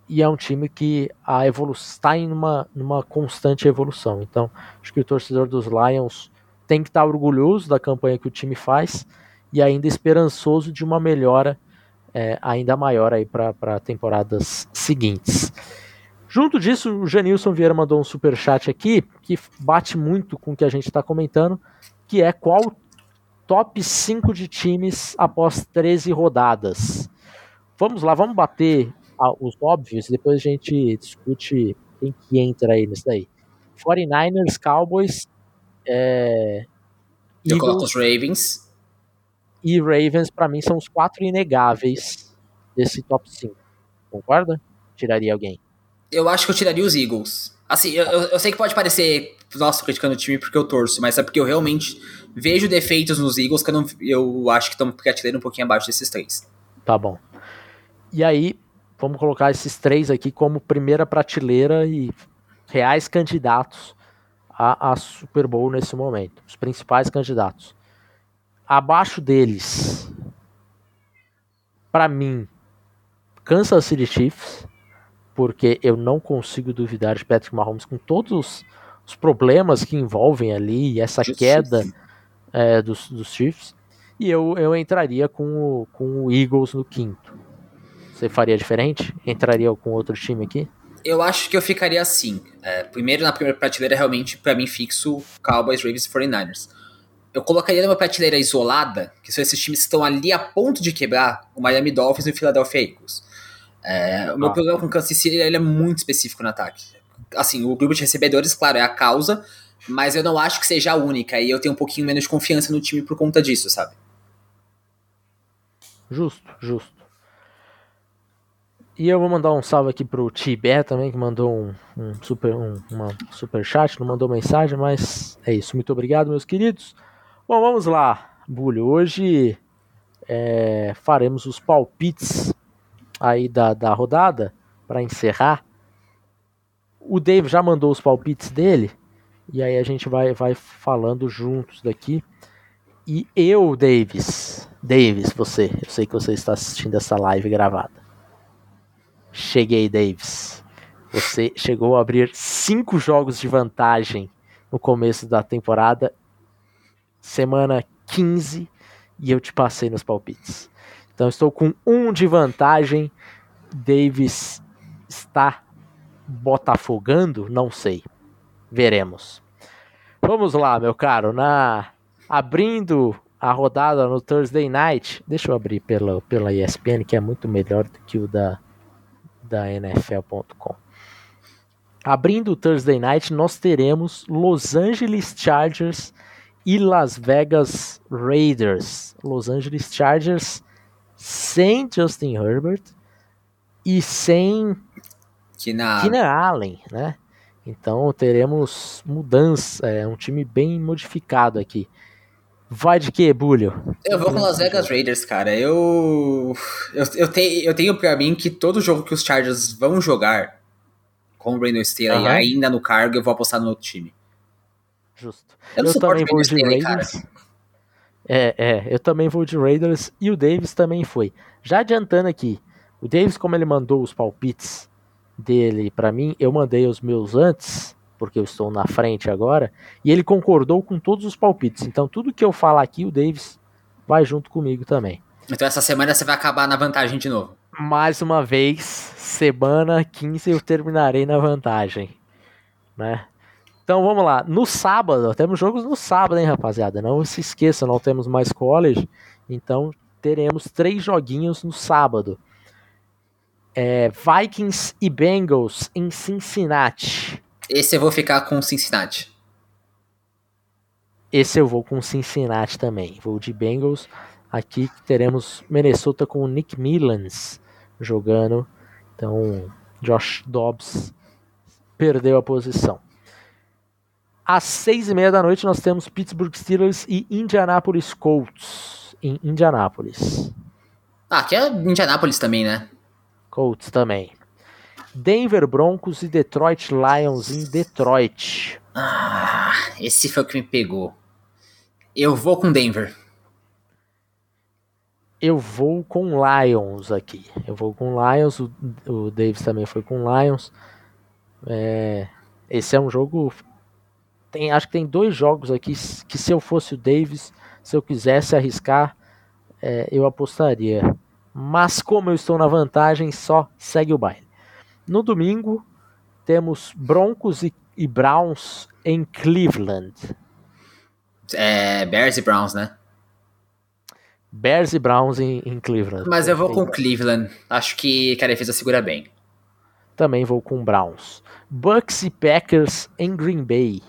e é um time que a está em uma, constante evolução. Então, acho que o torcedor dos Lions tem que estar orgulhoso da campanha que o time faz e ainda esperançoso de uma melhora é, ainda maior aí para temporadas seguintes. Junto disso, o Janilson Vieira mandou um super chat aqui que bate muito com o que a gente está comentando, que é qual top 5 de times após 13 rodadas. Vamos lá, vamos bater os óbvios e depois a gente discute quem que entra aí nisso daí. 49ers, Cowboys, é,
Eu Eagles, coloco os Ravens.
E Ravens, para mim, são os quatro inegáveis desse top 5. Concorda? Tiraria alguém?
Eu acho que eu tiraria os Eagles. Assim, eu, eu sei que pode parecer, nossa, criticando o time porque eu torço, mas é porque eu realmente vejo defeitos nos Eagles que eu, não, eu acho que estão prateleira um pouquinho abaixo desses três.
Tá bom. E aí, vamos colocar esses três aqui como primeira prateleira e reais candidatos a, a Super Bowl nesse momento. Os principais candidatos. Abaixo deles, para mim, Kansas City Chiefs, porque eu não consigo duvidar de Patrick Mahomes com todos os, os problemas que envolvem ali e essa queda é, dos, dos Chiefs. E eu, eu entraria com o, com o Eagles no quinto. Você faria diferente? Entraria com outro time aqui?
eu acho que eu ficaria assim. É, primeiro, na primeira prateleira, realmente, para mim, fixo Cowboys, Ravens e 49ers. Eu colocaria numa prateleira isolada, que são esses times que estão ali a ponto de quebrar, o Miami Dolphins e o Philadelphia Eagles. É, o meu ah. problema com o Kansas City ele é muito específico no ataque. Assim, o grupo de recebedores, claro, é a causa, mas eu não acho que seja a única, e eu tenho um pouquinho menos de confiança no time por conta disso, sabe?
Justo, justo. E eu vou mandar um salve aqui pro Tibé também, que mandou um, um super, um, uma super chat, não mandou mensagem, mas é isso. Muito obrigado, meus queridos. Bom, vamos lá, Bulho. Hoje é, faremos os palpites aí da, da rodada para encerrar. O Dave já mandou os palpites dele, e aí a gente vai, vai falando juntos daqui. E eu, Davis, Davis, você, eu sei que você está assistindo essa live gravada. Cheguei, Davis. Você chegou a abrir cinco jogos de vantagem no começo da temporada, semana 15, e eu te passei nos palpites. Então estou com um de vantagem. Davis está botafogando? Não sei. Veremos. Vamos lá, meu caro. Na abrindo a rodada no Thursday Night, deixa eu abrir pela, pela ESPN, que é muito melhor do que o da da NFL.com. Abrindo o Thursday Night, nós teremos Los Angeles Chargers e Las Vegas Raiders. Los Angeles Chargers sem Justin Herbert e sem
Keenan,
Allen, né? Então teremos mudança, é um time bem modificado aqui. Vai de que, Bulho?
Eu vou com Las Vegas Raiders, cara. Eu, eu, eu, te, eu tenho pra mim que todo jogo que os Chargers vão jogar com o Brandon Staley uhum. ainda no cargo, eu vou apostar no outro time.
Justo. Eu, eu também vou de Staley, Raiders. Cara. É, é, eu também vou de Raiders e o Davis também foi. Já adiantando aqui, o Davis, como ele mandou os palpites dele para mim, eu mandei os meus antes porque eu estou na frente agora, e ele concordou com todos os palpites. Então, tudo que eu falar aqui, o Davis vai junto comigo também.
Então, essa semana você vai acabar na vantagem de novo.
Mais uma vez, semana 15 eu terminarei na vantagem, né? Então vamos lá. No sábado, temos jogos no sábado, hein, rapaziada? Não se esqueça, não temos mais college. Então teremos três joguinhos no sábado. É, Vikings e Bengals em Cincinnati.
Esse eu vou ficar com Cincinnati.
Esse eu vou com Cincinnati também. Vou de Bengals. Aqui teremos Minnesota com o Nick Millans jogando. Então, Josh Dobbs perdeu a posição. Às seis e meia da noite nós temos Pittsburgh Steelers e Indianapolis Colts em Indianapolis.
Ah, aqui é Indianapolis também, né?
Colts também. Denver Broncos e Detroit Lions em Detroit.
Ah, esse foi o que me pegou. Eu vou com Denver.
Eu vou com Lions aqui. Eu vou com Lions. O, o Davis também foi com Lions. É, esse é um jogo. Tem, acho que tem dois jogos aqui que se eu fosse o Davis, se eu quisesse arriscar, é, eu apostaria. Mas como eu estou na vantagem, só segue o baile. No domingo, temos Broncos e, e Browns em Cleveland.
É, Bears e Browns, né?
Bears e Browns em, em Cleveland.
Mas eu vou com Cleveland. Acho que, a defesa segura bem.
Também vou com Browns. Bucks e Packers em Green Bay.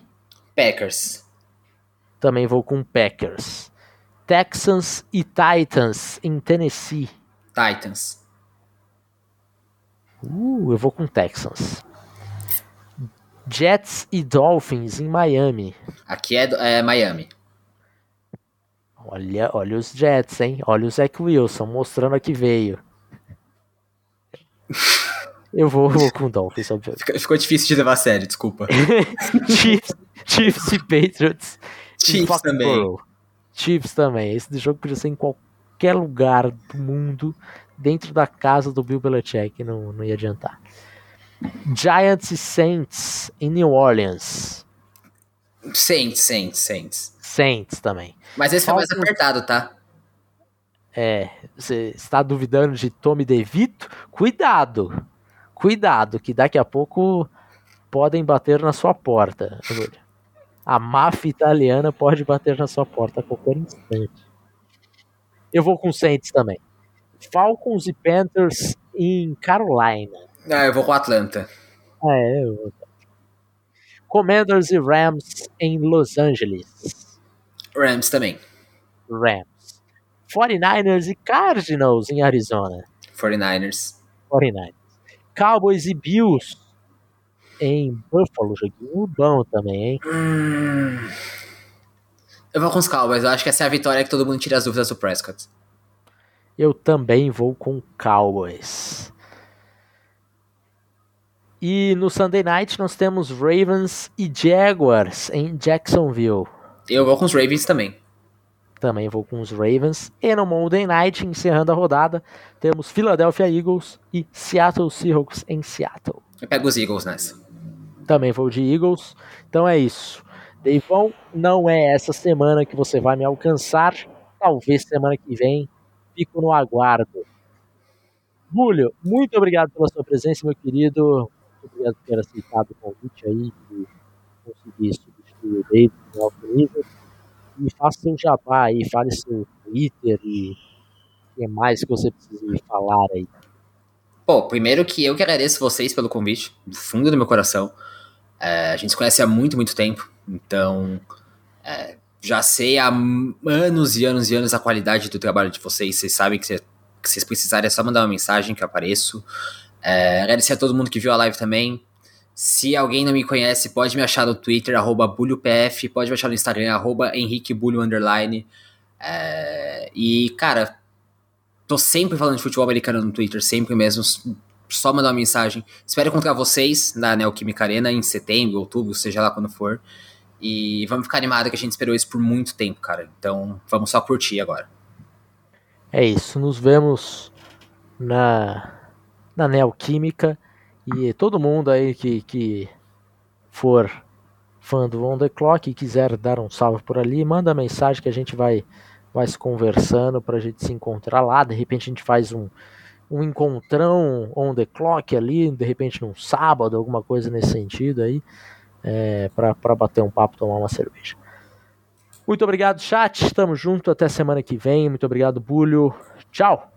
Packers.
Também vou com Packers. Texans e Titans em Tennessee.
Titans.
Uh, eu vou com Texans. Jets e Dolphins em Miami.
Aqui é, é Miami.
Olha, olha os Jets, hein? Olha o Zach Wilson mostrando a que veio. Eu vou, vou com Dolphins, obviamente.
Ficou difícil de levar a sério, desculpa.
Chiefs, Chiefs e Patriots.
Chiefs também.
Chiefs também. Esse jogo podia ser em qualquer lugar do mundo dentro da casa do Bill Belichick, não, não ia adiantar. Giants e Saints em New Orleans.
Saints, Saints, Saints.
Saints também.
Mas esse foi mais apertado, tá?
É, você está duvidando de Tommy DeVito? Cuidado, cuidado, que daqui a pouco podem bater na sua porta. A máfia italiana pode bater na sua porta a qualquer instante. Eu vou com Saints também. Falcons e Panthers em Carolina.
Ah, eu vou com Atlanta.
É, eu vou. Commanders e Rams em Los Angeles.
Rams também.
Rams. 49ers e Cardinals em Arizona.
49ers.
49ers. Cowboys e Bills em Buffalo. Joguinho bom também, hein?
Hum... Eu vou com os Cowboys. Eu acho que essa é a vitória que todo mundo tira as dúvidas do Prescott.
Eu também vou com Cowboys. E no Sunday Night nós temos Ravens e Jaguars em Jacksonville.
Eu vou com os Ravens também.
Também vou com os Ravens. E no Monday Night, encerrando a rodada, temos Philadelphia Eagles e Seattle Seahawks em Seattle.
Eu pego os Eagles nessa.
Também vou de Eagles. Então é isso. Deivão, não é essa semana que você vai me alcançar. Talvez semana que vem. Fico no aguardo. Julio, muito obrigado pela sua presença, meu querido. Muito obrigado por ter aceitado o convite aí e conseguir substituir o David no alto nível. E faça seu jabá aí, fale seu Twitter e o que mais que você precisa falar aí.
Pô, primeiro que eu que agradeço vocês pelo convite, do fundo do meu coração. É, a gente se conhece há muito, muito tempo, então é, já sei há anos e anos e anos a qualidade do trabalho de vocês. Vocês sabem que, se, que vocês precisarem é só mandar uma mensagem que eu apareço. É, agradecer a todo mundo que viu a live também. Se alguém não me conhece, pode me achar no Twitter, arroba BulhoPF, pode me achar no Instagram, arroba HenriqueBulho. É, e, cara, tô sempre falando de futebol americano no Twitter, sempre mesmo. Só mandar uma mensagem. Espero encontrar vocês na Neoquímica Arena em setembro, outubro, seja lá quando for. E vamos ficar animado que a gente esperou isso por muito tempo, cara. Então vamos só curtir agora.
É isso, nos vemos na na Neoquímica. E todo mundo aí que, que for fã do On The Clock e quiser dar um salve por ali, manda mensagem que a gente vai, vai se conversando para a gente se encontrar lá. De repente a gente faz um, um encontrão on the clock ali, de repente num sábado, alguma coisa nesse sentido aí, é, para bater um papo, tomar uma cerveja. Muito obrigado, chat. Estamos junto até semana que vem. Muito obrigado, Bulho. Tchau.